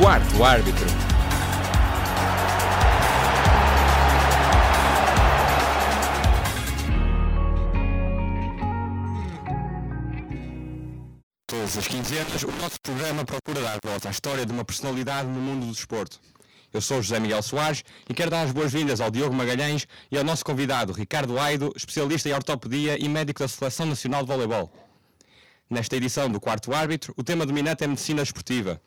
Quarto árbitro. Todas as quinzenas, o nosso programa procura dar voz à história de uma personalidade no mundo do desporto. Eu sou José Miguel Soares e quero dar as boas-vindas ao Diogo Magalhães e ao nosso convidado Ricardo Aido, especialista em ortopedia e médico da Seleção Nacional de Voleibol. Nesta edição do Quarto Árbitro, o tema dominante é medicina esportiva.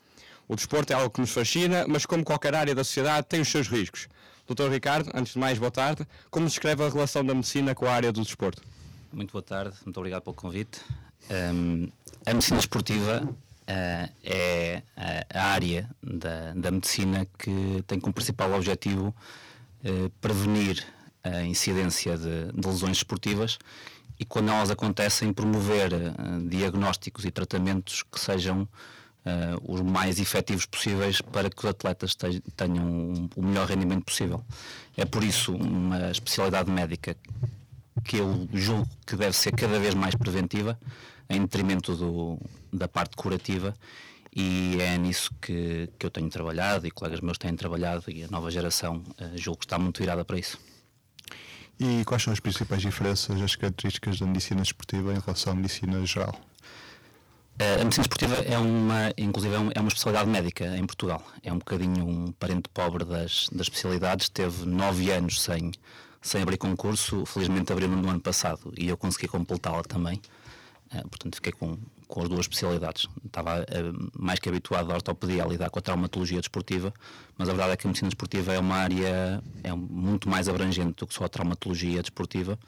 O desporto é algo que nos fascina, mas como qualquer área da sociedade tem os seus riscos. Doutor Ricardo, antes de mais, boa tarde. Como descreve a relação da medicina com a área do desporto? Muito boa tarde, muito obrigado pelo convite. Um, a medicina esportiva uh, é a, área da, da, medicina que tem como principal objetivo uh, prevenir a incidência de, de, lesões esportivas e, quando elas acontecem, promover uh, diagnósticos e tratamentos que sejam os mais efetivos possíveis para que os atletas tenham um, o melhor rendimento possível. É por isso uma especialidade médica que eu julgo que deve ser cada vez mais preventiva em detrimento do, da parte curativa e é nisso que, que eu tenho trabalhado e colegas meus têm trabalhado e a nova geração uh, julgo que está muito virada para isso. E quais são as principais diferenças, as características da medicina esportiva em relação à medicina geral? Uh, a medicina esportiva é uma, inclusive, é, é uma especialidade médica em Portugal. É um bocadinho um parente pobre das, das especialidades. Teve nove anos sem, sem abrir concurso. Felizmente abriu no ano passado e eu consegui completá-la também. Eh, portanto, fiquei com, com as duas especialidades. Estava uh, mais que habituado à ortopedia a lidar com a traumatologia desportiva, mas a verdade é que a medicina desportiva é uma área é muito mais abrangente do que só a traumatologia desportiva.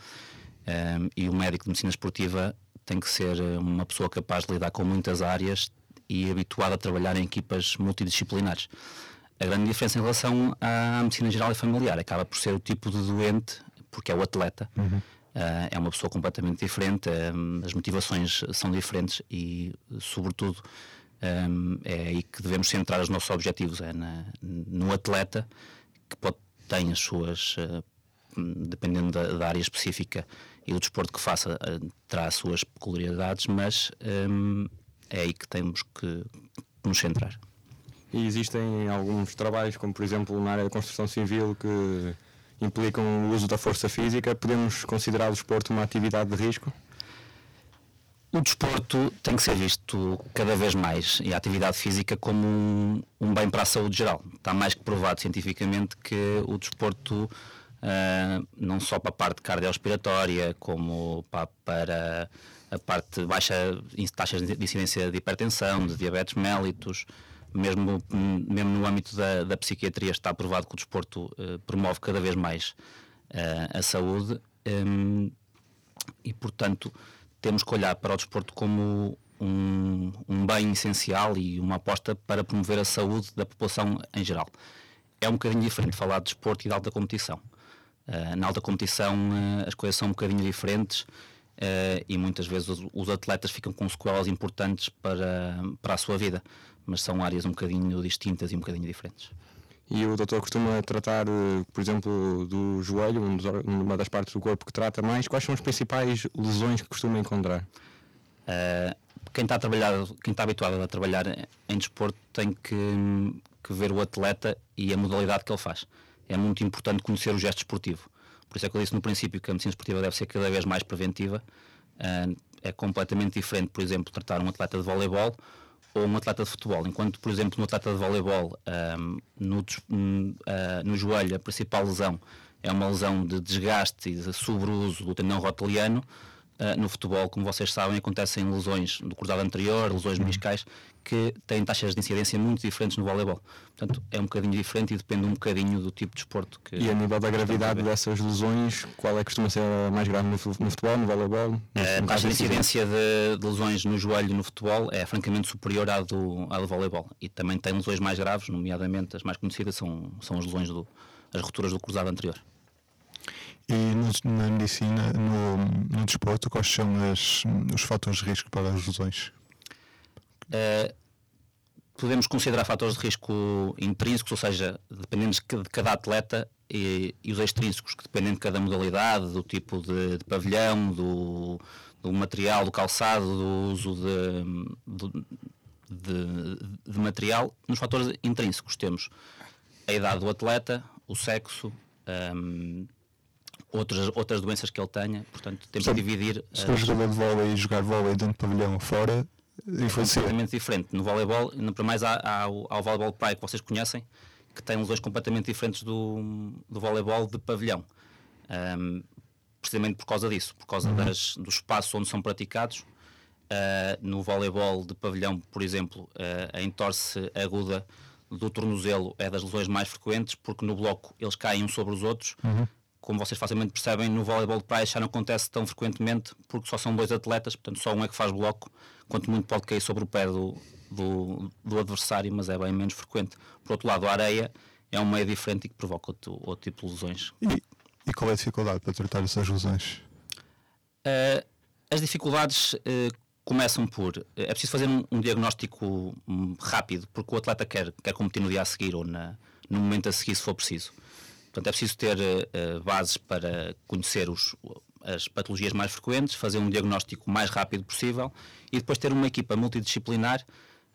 E o médico de medicina esportiva tem que ser uma pessoa capaz de lidar com muitas áreas e habituado a trabalhar em equipas multidisciplinares. A grande diferença em relação à medicina geral e familiar acaba por ser o tipo de doente, porque é o atleta. Uhum Uh, é uma pessoa completamente diferente, um, as motivações são diferentes e, sobretudo, um, é aí que devemos centrar os nossos objetivos, é na, no atleta que pode, tem as suas, uh, dependendo da, da, área específica e do desporto que faça, uh, terá as suas peculiaridades, mas um, é aí que temos que nos centrar. E existem alguns trabalhos, como por exemplo na área da construção civil, que implicam o uso da força física, podemos considerar o desporto uma atividade de risco? O desporto tem que ser visto cada vez mais e a atividade física como um, um bem para a saúde geral. Está mais que provado cientificamente que o desporto, uh, não só para a parte cardiorrespiratória, como para, para a parte de baixa taxas de incidência de hipertensão, de diabetes mellitus, mesmo, mesmo no âmbito da, da psiquiatria está provado que o desporto uh, promove cada vez mais uh, a saúde um, e, portanto, temos que olhar para o desporto como um, um, bem essencial e uma aposta para promover a saúde da população em geral. É um bocadinho diferente falar de desporto e de alta competição. Uh, na alta competição as coisas são um bocadinho diferentes e muitas vezes os, os atletas ficam com sequelas importantes para, para a sua vida mas são áreas um bocadinho distintas e um bocadinho diferentes. E o doutor costuma tratar, eh, por exemplo, do joelho, uma das partes do corpo que trata mais. Quais são as principais lesões que costuma encontrar? Uh, quem está a trabalhar, quem está habituado a trabalhar em desporto tem que, que, ver o atleta e a modalidade que ele faz. É muito importante conhecer o gesto esportivo. Por isso é que eu disse no princípio que a medicina esportiva deve ser cada vez mais preventiva. Uh, é completamente diferente, por exemplo, tratar um atleta de voleibol ou um atleta de futebol. Enquanto, por exemplo, no atleta de voleibol, um, no, uh, no joelho, a principal lesão é uma lesão de desgaste e de sobreuso do tendão rotiliano, Uh, no futebol, como vocês sabem, acontecem lesões do cruzado anterior, lesões meniscais, que têm taxas de incidência muito diferentes no voleibol. Portanto, é um bocadinho diferente e depende um bocadinho do tipo de desporto que. E a nível da gravidade dessas lesões, qual é que costuma ser a mais grave no futebol, no voleibol? a taxa de incidência de, de, lesões no joelho no futebol é francamente superior à do, à do voleibol. E também tem lesões mais graves, nomeadamente as mais conhecidas são, são as lesões do, as rupturas do cruzado anterior. E no, na medicina, no, no desporto, quais são as, os fatores de risco para as lesões? Uh, podemos considerar fatores de risco intrínsecos, ou seja, dependendo de cada atleta, e, e os extrínsecos, que dependem de cada modalidade, do tipo de, de pavilhão, do, do, material, do calçado, do uso de, de, de, material. Nos fatores intrínsecos temos a idade do atleta, o sexo, um, outras, outras doenças que ele tenha. Portanto, temos que dividir. Se for jogador de vôlei e jogar vôlei dentro do pavilhão fora, é completamente diferente. No voleibol, para mais há, há, há o voleibol praia que vocês conhecem, que tem lesões completamente diferentes do, do voleibol de pavilhão. Um, precisamente por causa disso, por causa uhum. das, do espaço onde são praticados. Uh, no voleibol de pavilhão, por exemplo, uh, a entorse aguda do tornozelo é das lesões mais frequentes, porque no bloco eles caem uns sobre os outros. Uhum. Como vocês facilmente percebem, no voleibol de praia já não acontece tão frequentemente, porque só são dois atletas, portanto só um é que faz bloco, quanto muito pode cair sobre o pé do, do, do adversário, mas é bem menos frequente. Por outro lado, a areia é um meio diferente e que provoca outro, outro tipo de lesões. E, e qual é a dificuldade para tratar essas lesões? Uh, as dificuldades uh, começam por. É preciso fazer um, um, diagnóstico hum, rápido, porque o atleta quer, quer competir no dia a seguir ou na, no momento a seguir, se for preciso. Portanto, é preciso ter uh, bases para conhecer os, as patologias mais frequentes, fazer um diagnóstico o mais rápido possível e depois ter uma equipa multidisciplinar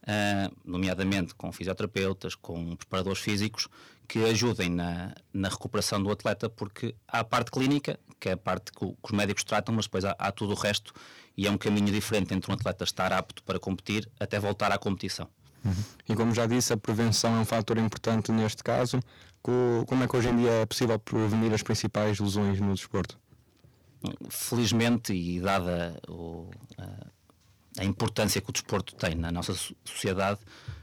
uh, nomeadamente com fisioterapeutas, com preparadores físicos, que ajudem na, na recuperação do atleta, porque há a parte clínica, que é a parte que, que os médicos tratam, mas depois há, há, tudo o resto e é um caminho diferente entre um atleta estar apto para competir até voltar à competição. Uhum. E como já disse, a prevenção é um fator importante neste caso. Como é que hoje em dia é possível prevenir as principais lesões no desporto? Felizmente, e dada o, a, a importância que o desporto tem na nossa sociedade,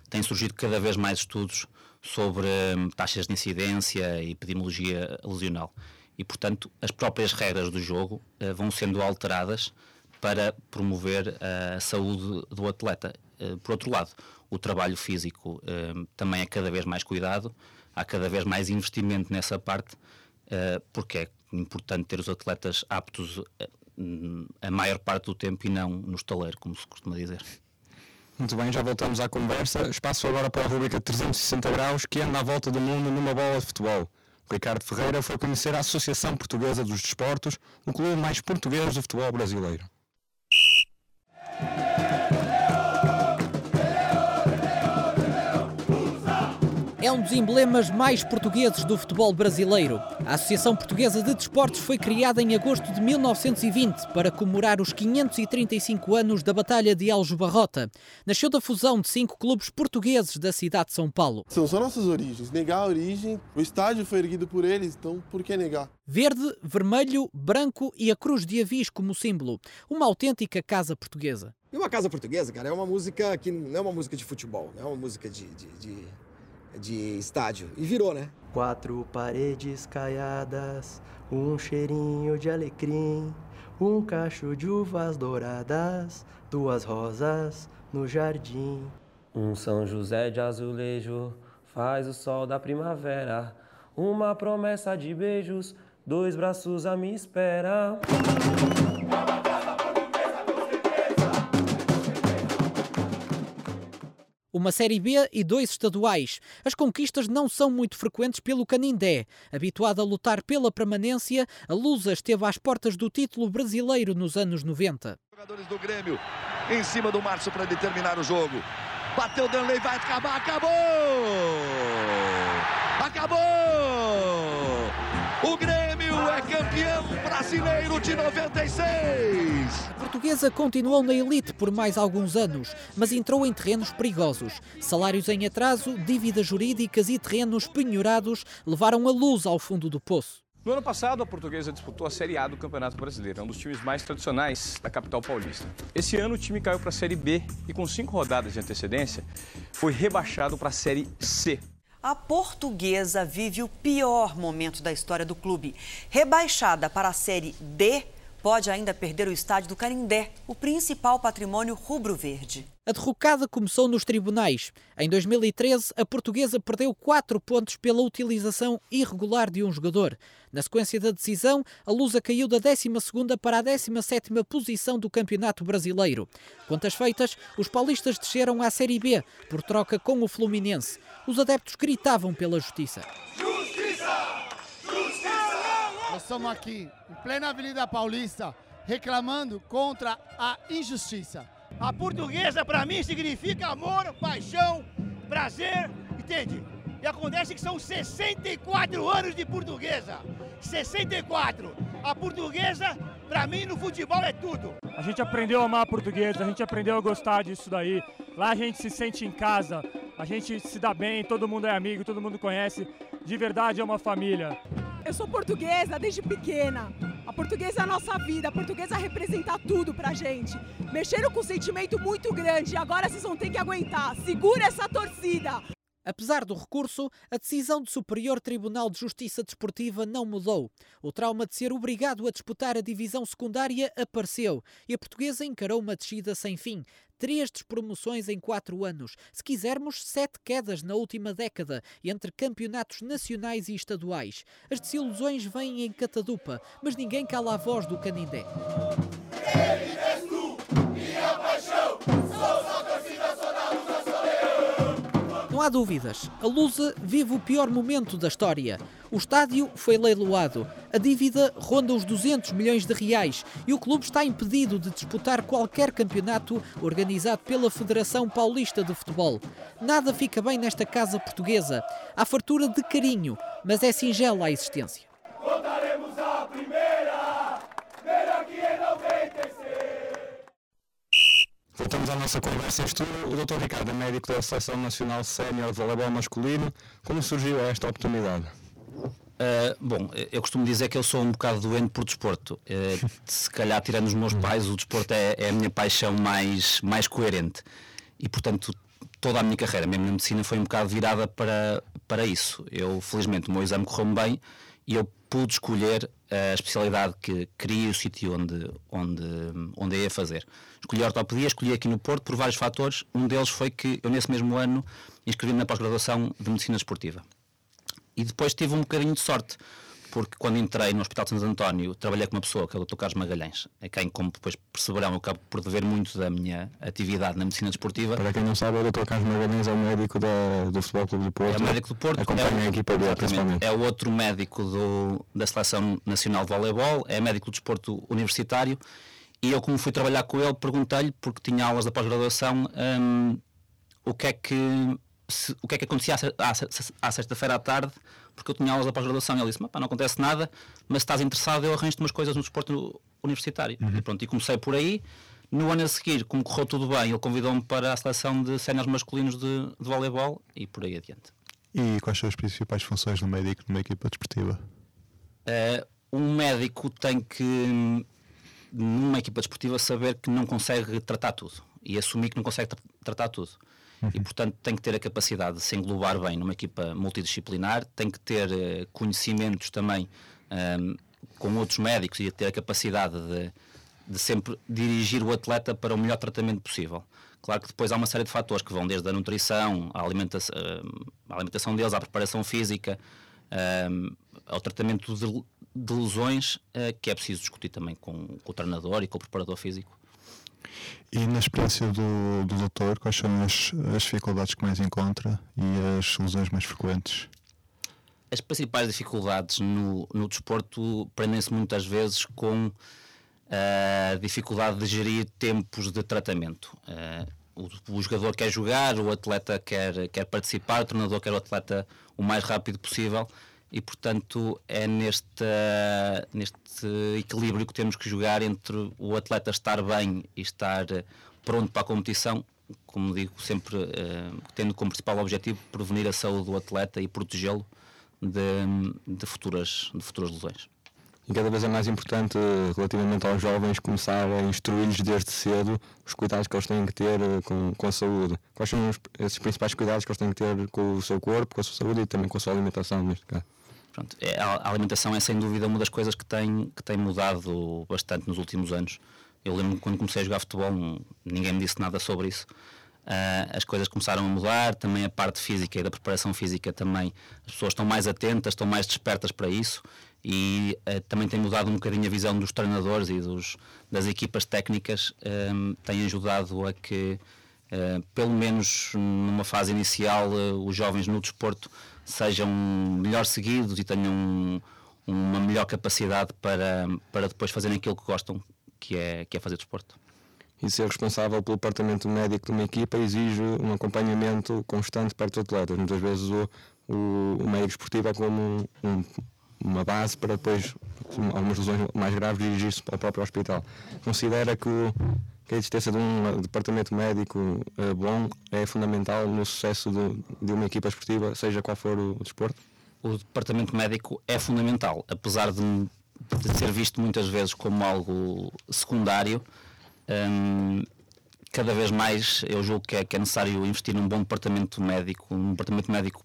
têm surgido cada vez mais estudos sobre hum, taxas de incidência e epidemiologia lesional. E, portanto, as próprias regras do jogo uh, vão sendo alteradas para promover a saúde do atleta. Uh, por outro lado, o trabalho físico uh, também é cada vez mais cuidado, há cada vez mais investimento nessa parte, porque é importante ter os atletas aptos a maior parte do tempo e não no estaleiro, como se costuma dizer. Muito bem, já voltamos à conversa. Espaço agora para a rubrica 360 graus que anda à volta do mundo numa bola de futebol. Ricardo Ferreira foi conhecer a Associação Portuguesa dos Desportos, o clube mais português do futebol brasileiro. É um dos emblemas mais portugueses do futebol brasileiro. A Associação Portuguesa de Desportos foi criada em agosto de 1920 para comemorar os 535 anos da Batalha de Aljubarrota. Nasceu da fusão de cinco clubes portugueses da cidade de São Paulo. São só nossas origens. Negar a origem, o estádio foi erguido por eles, então por que negar? Verde, vermelho, branco e a cruz de avis como símbolo. Uma autêntica casa portuguesa. E uma casa portuguesa, cara, é uma música que não é uma música de futebol, não é uma música de, de, de de estádio. E virou, né? Quatro paredes caiadas, um cheirinho de alecrim, um cacho de uvas douradas, duas rosas no jardim. Um São José de azulejo faz o sol da primavera, uma promessa de beijos, dois braços a me esperar. Uma Série B e dois estaduais. As conquistas não são muito frequentes pelo Canindé. Habituado a lutar pela permanência, a Lusa esteve às portas do título brasileiro nos anos 90. Jogadores do Grêmio em cima do Márcio para determinar o jogo. Bateu Danley, vai acabar, acabou! Acabou! O Grêmio é campeão brasileiro de 96! A portuguesa continuou na elite por mais alguns anos, mas entrou em terrenos perigosos. Salários em atraso, dívidas jurídicas e terrenos penhorados levaram a luz ao fundo do poço. No ano passado, a portuguesa disputou a Série A do Campeonato Brasileiro, um dos times mais tradicionais da capital paulista. Esse ano, o time caiu para a Série B e, com cinco rodadas de antecedência, foi rebaixado para a Série C. A portuguesa vive o pior momento da história do clube. Rebaixada para a Série D, pode ainda perder o estádio do Canindé, o principal patrimônio rubro-verde. A derrocada começou nos tribunais. Em 2013, a portuguesa perdeu 4 pontos pela utilização irregular de um jogador. Na sequência da decisão, a Lusa caiu da 12ª para a 17ª posição do Campeonato Brasileiro. Quantas feitas, os paulistas desceram à Série B, por troca com o Fluminense. Os adeptos gritavam pela. Justiça! Estamos aqui, em plena Avenida Paulista, reclamando contra a injustiça A portuguesa para mim significa amor, paixão, prazer, entende? E acontece que são 64 anos de portuguesa. 64. A portuguesa, para mim, no futebol é tudo. A gente aprendeu a amar a portuguesa, a gente aprendeu a gostar disso daí. Lá a gente se sente em casa, a gente se dá bem, todo mundo é amigo, todo mundo conhece. De verdade é uma família. Eu sou portuguesa desde pequena. A portuguesa é a nossa vida, a portuguesa representa tudo pra gente. Mexeram com um sentimento muito grande e agora vocês vão ter que aguentar. Segura essa torcida! Apesar do recurso, a decisão do Superior Tribunal de Justiça Desportiva não mudou. O trauma de ser obrigado a disputar a divisão secundária apareceu e a portuguesa encarou uma descida sem fim. Três despromoções em quatro anos. Se quisermos, sete quedas na última década, entre campeonatos nacionais e estaduais. As desilusões vêm em catadupa, mas ninguém cala a voz do Canindé. Dúvidas, a Lusa vive o pior momento da história. O estádio foi leiloado, a dívida ronda os 200 milhões de reais e o clube está impedido de disputar qualquer campeonato organizado pela Federação Paulista de Futebol. Nada fica bem nesta casa portuguesa. Há fartura de carinho, mas é singela a existência. Voltaremos à primeira, melhor que em 96. Voltamos à nossa conversa em estúdio. O Dr. Ricardo é médico da Seleção Nacional Sénior de Voleibol Masculino. Como surgiu esta oportunidade? Uh, bom, eu costumo dizer que eu sou um bocado doente por desporto. Uh, se calhar, tirando os meus pais, o desporto é, é, a minha paixão mais, mais coerente. E, portanto, toda a minha carreira, mesmo na medicina, foi um bocado virada para, para isso. Eu, felizmente, o meu exame correu-me bem e eu pude escolher a especialidade que queria o sítio onde, onde, onde ia fazer. Escolhi a ortopedia, escolhi aqui no Porto por vários fatores. Um deles foi que eu, nesse mesmo ano, inscrevi-me na pós-graduação de Medicina Esportiva. E depois tive um bocadinho de sorte, porque quando entrei no Hospital de Santo António, trabalhei com uma pessoa, que é o Dr. Carlos Magalhães, a quem, como depois perceberão, eu acabo por dever muito da minha atividade na medicina desportiva. Para quem não sabe, o Dr. Carlos Magalhães é o médico da, do Futebol Clube do Porto. É o médico do Porto. Acompanha é, a equipa dele, principalmente. É o outro médico do, da Seleção Nacional de Voleibol, é médico do desporto universitário. E eu, como fui trabalhar com ele, perguntei-lhe, porque tinha aulas da pós-graduação, hum, o que é que se, o que é que acontecia à, à, à sexta-feira à tarde, porque eu tinha aulas da pós-graduação e ele disse: não acontece nada, mas se estás interessado, eu arranjo-te umas coisas no desporto universitário. Uhum. E pronto, e comecei por aí. No ano a seguir, como correu tudo bem, ele convidou-me para a seleção de séniores masculinos de, de voleibol e por aí adiante. E quais são as principais funções do médico numa equipa desportiva? Uh, um médico tem que, numa equipa desportiva, saber que não consegue tratar tudo e assumir que não consegue tra tratar tudo. E, portanto, tem que ter a capacidade de se englobar bem numa equipa multidisciplinar, tem que ter uh, conhecimentos também um, ehm, com outros médicos e ter a capacidade de, de sempre dirigir o atleta para o melhor tratamento possível. Claro que depois há uma série de fatores que vão desde a nutrição, à alimentação, à alimentação deles, à preparação física, ehm, ao tratamento de, lesões, uh, que é preciso discutir também com, o treinador e com o preparador físico. E na experiência do, do doutor, quais são as, as dificuldades que mais encontra e as lesões mais frequentes? As principais dificuldades no, no desporto prendem-se muitas vezes com a dificuldade de gerir tempos de tratamento. Uh, o, o, jogador quer jogar, o atleta quer, quer participar, o treinador quer o atleta o mais rápido possível e, portanto, é neste, neste equilíbrio que temos que jogar entre o atleta estar bem e estar pronto para a competição, como digo, sempre uh, tendo como principal objetivo prevenir a saúde do atleta e protegê-lo de, de, futuras, de futuras lesões. E cada vez é mais importante, relativamente aos jovens, começar a instruí-los desde cedo os cuidados que eles têm que ter eh, com, com a saúde. Quais são os, esses principais cuidados que eles têm que ter com o seu corpo, com a sua saúde e também com a sua alimentação, neste caso? Pronto, é, a alimentação é sem dúvida uma das coisas que tem, que tem mudado bastante nos últimos anos. Eu lembro quando comecei a jogar futebol, ninguém me disse nada sobre isso. Uh, as coisas começaram a mudar, também a parte física e da preparação física também. As pessoas estão mais atentas, estão mais despertas para isso e uh, também tem mudado um bocadinho a visão dos treinadores e dos, das equipas técnicas, um, tem ajudado a que, pelo menos numa fase inicial, os jovens no desporto sejam melhor seguidos e tenham uma melhor capacidade para, para depois fazerem aquilo que gostam, que é, que é fazer desporto. e ser responsável pelo departamento médico de uma equipa exige um acompanhamento constante perto dos atletas. Muitas vezes o, o, o médico esportivo é como um, uma base para depois, algumas lesões mais graves, dirigir-se ao próprio hospital. Considera que, o, que a existência de um departamento médico uh, bom é fundamental no sucesso de, de, uma equipa esportiva, seja qual for o, o desporto? O departamento médico é fundamental, apesar de, de ser visto muitas vezes como algo secundário um, cada vez mais eu julgo que é, que é, necessário investir num bom departamento médico, um departamento médico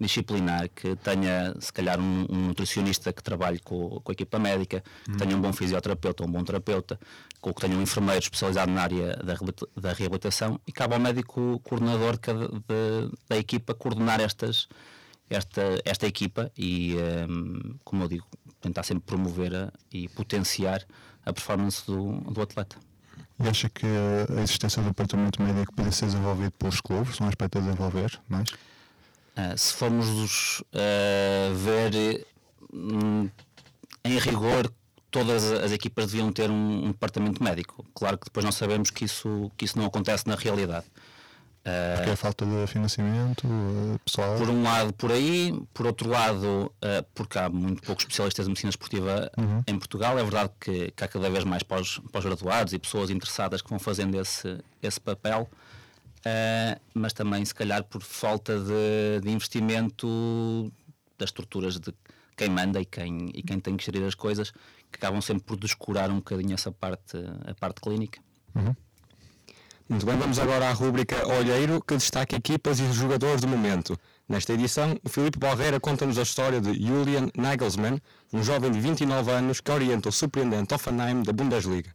pluridisciplinar, que tenha, se calhar, um, um nutricionista que trabalhe com, com a equipa médica, que tenha um bom fisioterapeuta, um bom terapeuta, que tenha um enfermeiro especializado na área da, da reabilitação, e cabe ao médico coordenador de da equipa coordenar estas, esta, esta equipa e, um, como eu digo, tentar sempre promover a, e potenciar a performance do, do atleta. E acha que a existência do departamento médico pode ser desenvolvido pelos clubes, um aspecto a desenvolver mais? Uh, se formos uh, ver um, em rigor, todas as equipas deviam ter um, um, departamento médico. Claro que depois nós sabemos que isso, que isso não acontece na realidade. Porque é falta de financiamento pessoal? Por um lado, por aí, por outro lado, uh, porque há muito poucos especialistas de medicina esportiva uhum. em Portugal. É verdade que, que há cada vez mais pós-graduados e pessoas interessadas que vão fazendo esse, esse papel, uh, mas também, se calhar, por falta de, de, investimento das estruturas de quem manda e quem, e quem tem que gerir as coisas, que acabam sempre por descurar um bocadinho essa parte, a parte clínica. Uhum. Muito bem, vamos agora à rúbrica Olheiro, que destaca equipas e jogadores do momento. Nesta edição, o Filipe Barreira conta-nos a história de Julian Nagelsmann, um jovem de 29 anos que orienta o surpreendente Offenheim da Bundesliga.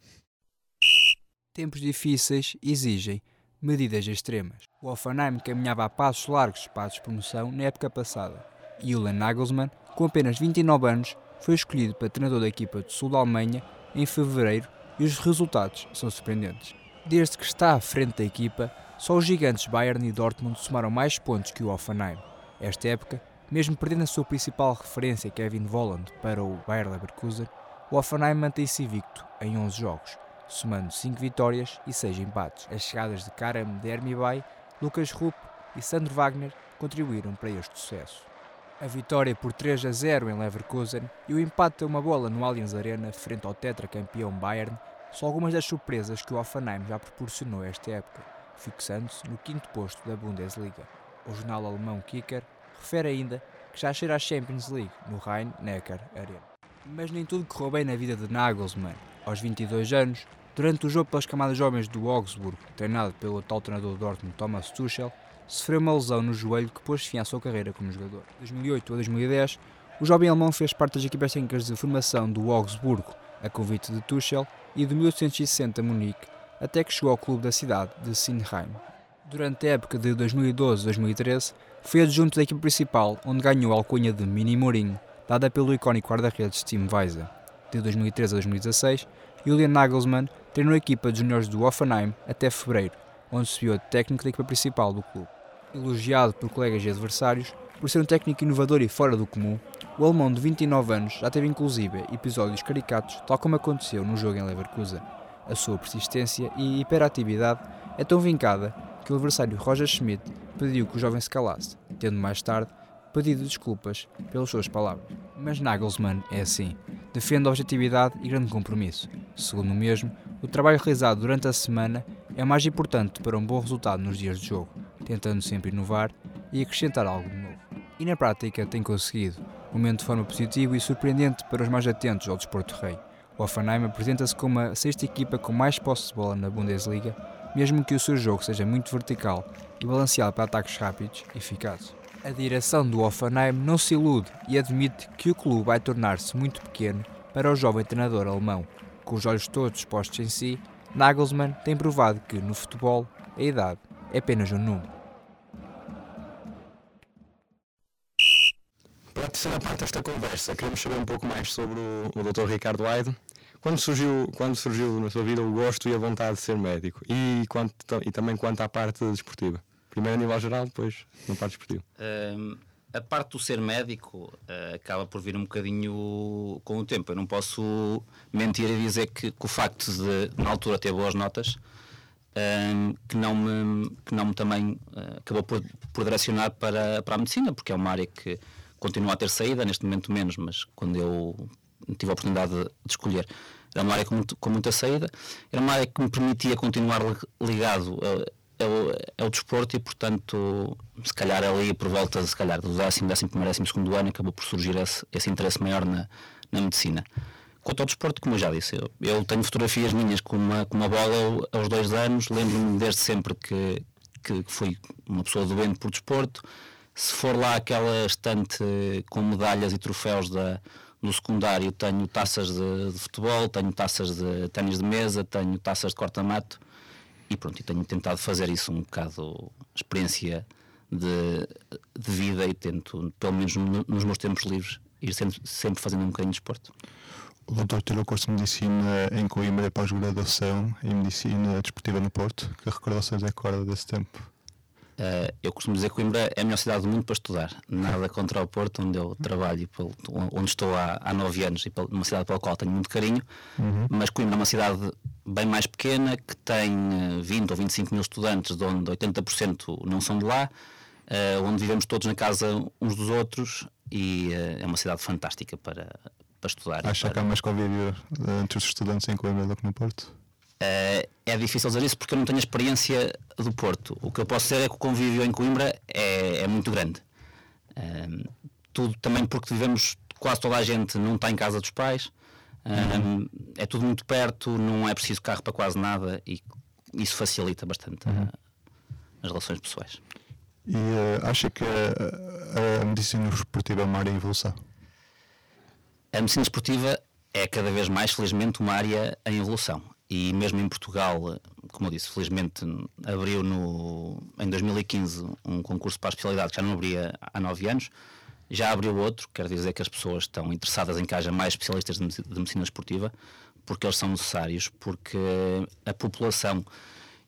Tempos difíceis exigem medidas extremas. O Offenheim caminhava a passos largos para a despromoção na época passada. Julian Nagelsmann, com apenas 29 anos, foi escolhido para treinador da equipa do sul da Alemanha em fevereiro e os resultados são surpreendentes. Desde que está à frente da equipa, só os gigantes Bayern e Dortmund somaram mais pontos que o Offenheim. Esta época, mesmo perdendo a sua principal referência Kevin Volland para o Bayer Leverkusen, o Offenheim mantém-se invicto em 11 jogos, somando 5 vitórias e 6 empates. As chegadas de Karam Dermibay, Lucas Rupp e Sandro Wagner contribuíram para este sucesso. A vitória por 3 a 0 em Leverkusen e o empate a uma bola no Allianz Arena frente ao tetracampeão Bayern são algumas das surpresas que o Offenheim já proporcionou esta época, fixando-se no quinto posto da Bundesliga. O jornal alemão Kicker refere ainda que já cheira a Champions League no Rhein-Neckar Arena. Mas nem tudo correu bem na vida de Nagelsmann. Aos 22 anos, durante o jogo pelas camadas jovens do Augsburg, treinado pelo atual treinador do Dortmund Thomas Tuchel, sofreu uma lesão no joelho que pôs fim à sua carreira como jogador. De 2008 a 2010, o jovem alemão fez parte das equipas técnicas de formação do Augsburgo, a convite de Tuchel, e de 1860 a Munique, até que chegou ao clube da cidade de Sinheim. Durante a época de 2012-2013, foi adjunto da equipe principal, onde ganhou a alcunha de Mini Mourinho, dada pelo icónico guarda-redes Tim Weiser. De 2013 a 2016, Julian Nagelsmann treinou a equipa de juniores do Offenheim até fevereiro, onde subiu a técnico da equipa principal do clube. Elogiado por colegas e adversários, por ser um técnico inovador e fora do comum, o alemão de 29 anos já teve inclusive episódios caricatos, tal como aconteceu no jogo em Leverkusen. A sua persistência e hiperatividade é tão vincada que o adversário Roger Schmidt pediu que o jovem se calasse, tendo mais tarde pedido desculpas pelas suas palavras. Mas Nagelsmann é assim. Defende a objetividade e grande compromisso. Segundo o mesmo, o trabalho realizado durante a semana é mais importante para um bom resultado nos dias de jogo, tentando sempre inovar e acrescentar algo de novo. E na prática tem conseguido, momento de forma positiva e surpreendente para os mais atentos ao desporto rei. O Offenheim apresenta-se como a sexta equipa com mais posse de bola na Bundesliga, mesmo que o seu jogo seja muito vertical e balanceado para ataques rápidos e eficazes. A direção do Offenheim não se ilude e admite que o clube vai tornar-se muito pequeno para o jovem treinador alemão. Com os olhos todos postos em si, Nagelsmann tem provado que, no futebol, a idade é apenas um número. Para a terceira parte desta conversa, queremos saber um pouco mais sobre o, o Dr. Ricardo Aido. Quando surgiu, quando surgiu na sua vida o gosto e a vontade de ser médico? E, quanto, e também quanto à parte desportiva? Primeiro a nível geral, depois na parte desportiva. Um, a parte do ser médico uh, acaba por vir um bocadinho com o tempo. Eu não posso mentir e dizer que, que o facto de, na altura, ter boas notas, um, que, não me, que não me também uh, acabou por, por direcionar para, para a medicina, porque é uma área que continua a ter saída, neste momento menos, mas quando eu tive a oportunidade de, de escolher, era uma área com, muito, com muita saída, era uma área que me permitia continuar ligado é o, é o desporto e, portanto, se calhar ali por volta se calhar, do décimo, décimo primeiro, décimo segundo ano acabou por surgir esse, esse interesse maior na, na medicina. Quanto ao desporto, como eu já disse, eu, eu tenho fotografias minhas com uma, com uma bola aos dois anos, lembro-me desde sempre que, que fui uma pessoa doente por desporto. Se for lá aquela estante com medalhas e troféus da, do secundário, tenho taças de, de futebol, tenho taças de ténis de mesa, tenho taças de corta-mato e pronto, e tenho tentado fazer isso um bocado experiência de, de vida e tento, pelo menos nos meus tempos livres, ir sempre, sempre fazendo um bocadinho de esporte. O doutor tirou curso de medicina em Coimbra pós-graduação em medicina desportiva no Porto. Que recordações é que desse tempo? Uh, eu costumo dizer que Coimbra é a melhor cidade do mundo para estudar. Nada contra o Porto, onde eu trabalho, onde estou há, há nove anos, e uma cidade pela qual tenho muito carinho. Uhum. Mas Coimbra é uma cidade bem mais pequena, que tem 20 eh, ou 25 mil estudantes, de onde 80% não são de lá, uh, onde vivemos todos na casa uns dos outros, e uh, é uma cidade fantástica para, para estudar. Acha para... que há mais convívio entre os estudantes em Coimbra do que no Porto? Uh, é difícil dizer isso porque eu não tenho a experiência do Porto. O que eu posso dizer é que o convívio em Coimbra é, é muito grande. Uh, tudo também porque vivemos, quase toda a gente não está em casa dos pais, uh, uhum. é tudo muito perto, não é preciso carro para quase nada e isso facilita bastante uhum. as relações pessoais. E acha que a, a medicina esportiva é uma área em evolução? A medicina esportiva é cada vez mais, felizmente, uma área em evolução e mesmo em Portugal, como eu disse, felizmente abriu no, em 2015 um concurso para a especialidade que já não abria há nove anos. Já abriu outro, quer dizer que as pessoas estão interessadas em que haja mais especialistas de medicina esportiva, porque eles são necessários, porque a população,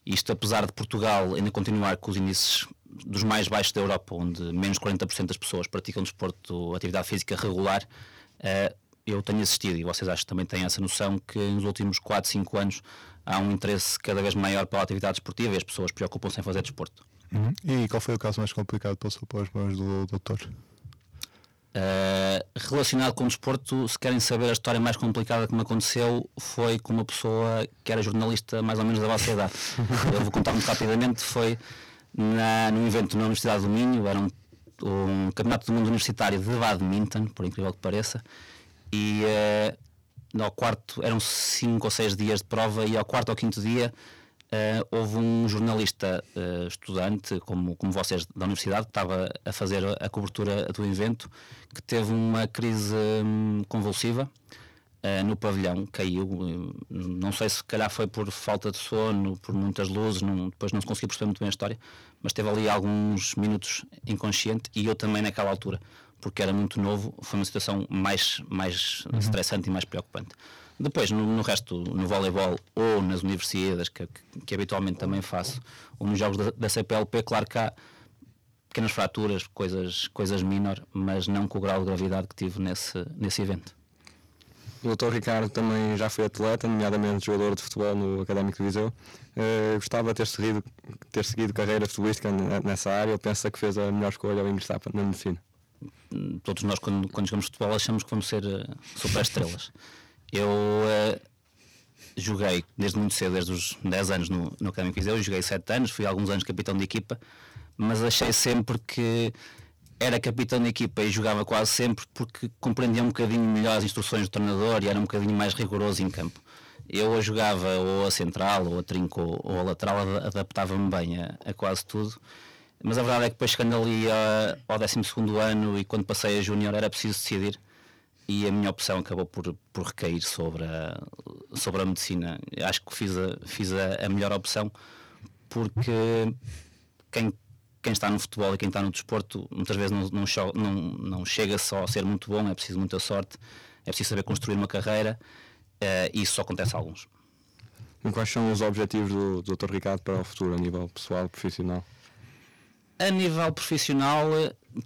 isto apesar de Portugal ainda continuar com os índices dos mais baixos da Europa, onde menos 40% das pessoas praticam desporto, atividade física regular, uh, eu tenho assistido, e vocês acho que também têm essa noção, que nos últimos 4, 5 anos há um interesse cada vez maior pela atividade esportiva e as pessoas preocupam-se em fazer desporto. Uhum. E qual foi o caso mais complicado que passou pelas mãos do doutor? Uh, relacionado com o desporto, se querem saber a história mais complicada que me aconteceu, foi com uma pessoa que era jornalista mais ou menos da vossa idade. Eu vou contar muito rapidamente. Foi na, num evento na Universidade do Minho, era um, um campeonato do mundo universitário de badminton, por incrível que pareça, e uh, ao quarto, eram cinco ou seis dias de prova e ao quarto ou quinto dia uh, houve um jornalista uh, estudante, como, como vocês da universidade, que estava a fazer a cobertura do evento, que teve uma crise um, convulsiva no pavilhão, caiu, não sei se calhar foi por falta de sono, por muitas luzes, não, depois não se conseguiu perceber muito bem a história, mas teve ali alguns minutos inconsciente e eu também naquela altura porque era muito novo, foi uma situação mais, mais uhum. estressante e mais preocupante. Depois, no, no, resto, no voleibol ou nas universidades, que, que, que habitualmente também faço, ou nos jogos da, da, CPLP, claro que há pequenas fraturas, coisas, coisas menor, mas não com o grau de gravidade que tive nesse, nesse evento. O Dr. Ricardo também já foi atleta, nomeadamente jogador de futebol no Académico de Viseu. Uh, gostava de ter seguido, ter seguido carreira futebolística nessa área. Pensa que fez a melhor escolha ao ingressar na medicina todos nós quando, quando jogamos futebol achamos que vamos ser uh, super estrelas. Eu uh, joguei desde muito cedo, desde os 10 anos no, no Académico Viseu, joguei 7 anos, fui alguns anos capitão de equipa, mas achei sempre que era capitão de equipa e jogava quase sempre porque compreendia um bocadinho melhor as instruções do treinador e era um bocadinho mais rigoroso em campo. Eu jogava ou a central, ou a trinco, ou a lateral, adaptava-me bem a, a quase tudo mas a verdade é que depois chegando ali a, ao 12 ano e quando passei a Júnior era preciso decidir e a minha opção acabou por, por recair sobre a, sobre a medicina. Acho que fiz a, fiz a, a melhor opção porque quem, quem está no futebol e quem está no desporto muitas vezes não, não, não, não chega só a ser muito bom, é preciso muita sorte, é preciso saber construir uma carreira uh, e isso só acontece a alguns. E quais são os objetivos do, do Dr. Ricardo para o futuro, a nível pessoal, profissional? A nível profissional,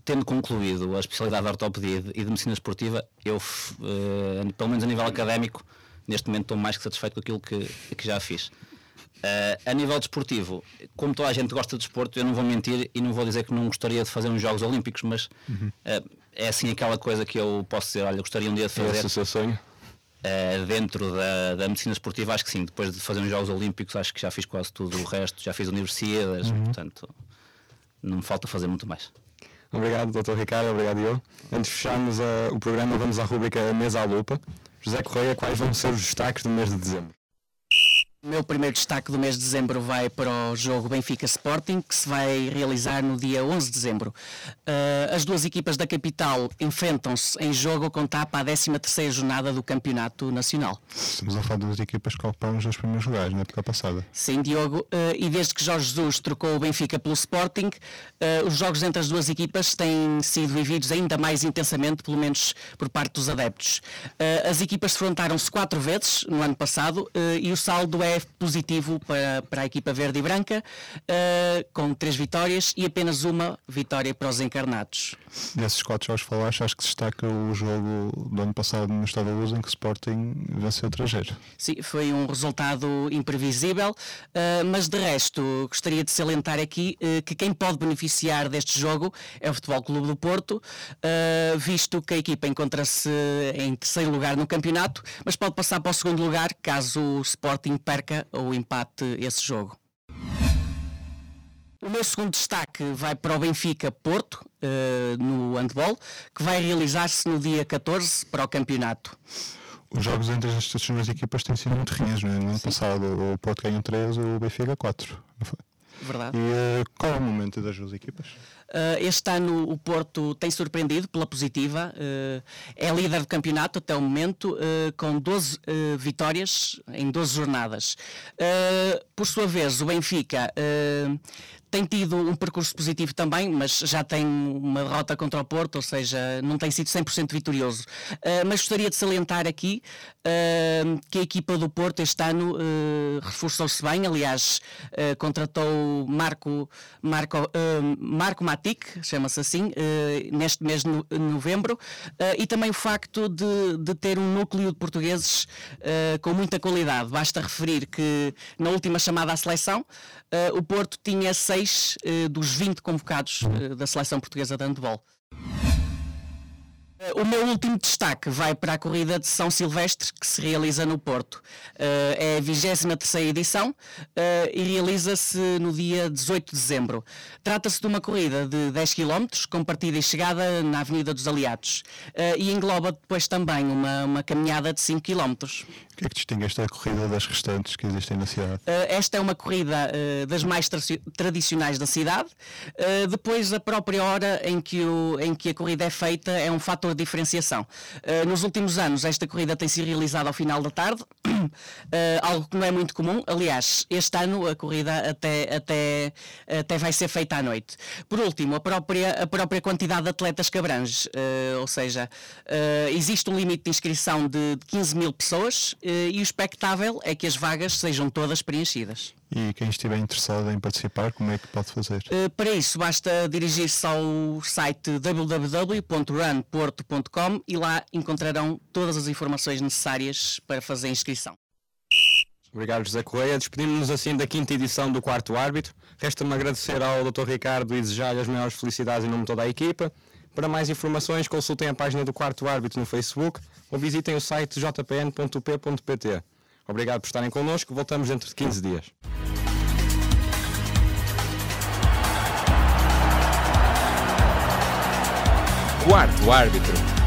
tendo concluído a especialidade de ortopedia e de medicina esportiva, eu, uh, pelo menos a nível académico, neste momento estou mais que satisfeito com aquilo que, que já fiz. Uh, a nível desportivo, como toda a gente gosta de desporto, eu não vou mentir e não vou dizer que não gostaria de fazer uns Jogos Olímpicos, mas uhum. uh, é assim aquela coisa que eu posso dizer, olha, gostaria um dia de fazer. É esse o seu sonho? Uh, dentro da, da, medicina esportiva, acho que sim. Depois de fazer uns Jogos Olímpicos, acho que já fiz quase tudo o resto, já fiz universidades, uhum. portanto, não falta fazer muito mais. Obrigado, Dr. Ricardo, obrigado eu. Antes de fecharmos o programa, vamos à rubrica Mesa à Lupa. José Correia, quais vão ser os destaques do mês de dezembro? O meu primeiro destaque do mês de dezembro vai para o jogo Benfica Sporting, que se vai realizar no dia 11 de dezembro. Uh, as duas equipas da capital enfrentam-se em jogo com tapa à 13ª jornada do Campeonato Nacional. Estamos a falar de duas equipas que ocuparam os dois primeiros lugares na época passada. Sim, Diogo, uh, e desde que Jorge Jesus trocou o Benfica pelo Sporting, uh, os jogos entre as duas equipas têm sido vividos ainda mais intensamente, pelo menos por parte dos adeptos. as equipas defrontaram-se quatro vezes no ano passado e o saldo é é positivo para, para a equipa verde e branca, uh, com três vitórias e apenas uma vitória para os encarnados. Nesses quatro jogos falaste, acho que destaca o jogo do ano passado no Estado da Luz em que o Sporting venceu o Trajeiro. Sim, foi um resultado imprevisível, uh, mas de resto gostaria de salientar aqui uh, que quem pode beneficiar deste jogo é o Futebol Clube do Porto, visto que a equipa encontra-se em terceiro lugar no campeonato, mas pode passar para o segundo lugar caso o Sporting perca perca ou empate esse jogo. O meu segundo destaque vai para o Benfica Porto, uh, no handball, que vai realizar-se no dia 14 para o campeonato. Os jogos entre estas duas equipas têm sido muito rios. Né? No ano passado o Porto ganhou 3, o Benfica 4. Verdade. E uh, qual é o momento das duas equipas? Uh, este ano o Porto tem surpreendido pela positiva, uh, é líder do campeonato até o momento, com 12 vitórias em 12 jornadas. por sua vez, o Benfica tem tido um percurso positivo também, mas já tem uma derrota contra o Porto, ou seja, não tem sido 100% vitorioso. Uh, mas gostaria de salientar aqui uh, que a equipa do Porto este ano uh, reforçou-se bem, aliás, contratou Marco, Marco, Marco Matic, chama-se assim, neste mês de novembro, e também o facto de, de, ter um núcleo de portugueses com muita qualidade. Basta referir que na última chamada à seleção, o Porto tinha seis uh, dos 20 convocados uh, da seleção portuguesa de handball. O meu último destaque vai para a corrida de São Silvestre, que se realiza no Porto. É a 23 edição e realiza-se no dia 18 de dezembro. Trata-se de uma corrida de 10 km, com partida e chegada na Avenida dos Aliados. E engloba depois também uma, uma caminhada de 5 km. Que é que distingue esta corrida das restantes que existem na cidade? esta é uma corrida das mais tra tradicionais da cidade. depois, a própria hora em que, o, em que a corrida é feita é um fator de diferenciação. Nos últimos anos, esta corrida tem sido realizada ao final da tarde, algo que não é muito comum. Aliás, este ano a corrida até, até, até vai ser feita à noite. Por último, a própria, a própria quantidade de atletas que abrange, ou seja, existe um limite de inscrição de 15 mil pessoas e o expectável é que as vagas sejam todas preenchidas. E quem estiver interessado em participar, como é que pode fazer? Uh, para isso, basta dirigir-se ao site www.runporto.com e lá encontrarão todas as informações necessárias para fazer a inscrição. Obrigado, José Correia. Despedimos-nos assim da quinta edição do Quarto Árbitro. Resta-me agradecer ao Dr. Ricardo e desejar-lhe as maiores felicidades em nome de toda a equipa. Para mais informações, consultem a página do Quarto Árbitro no Facebook ou visitem o site jpn.p.pt. Obrigado por estarem connosco. Voltamos dentro de 15 dias. Quarto árbitro.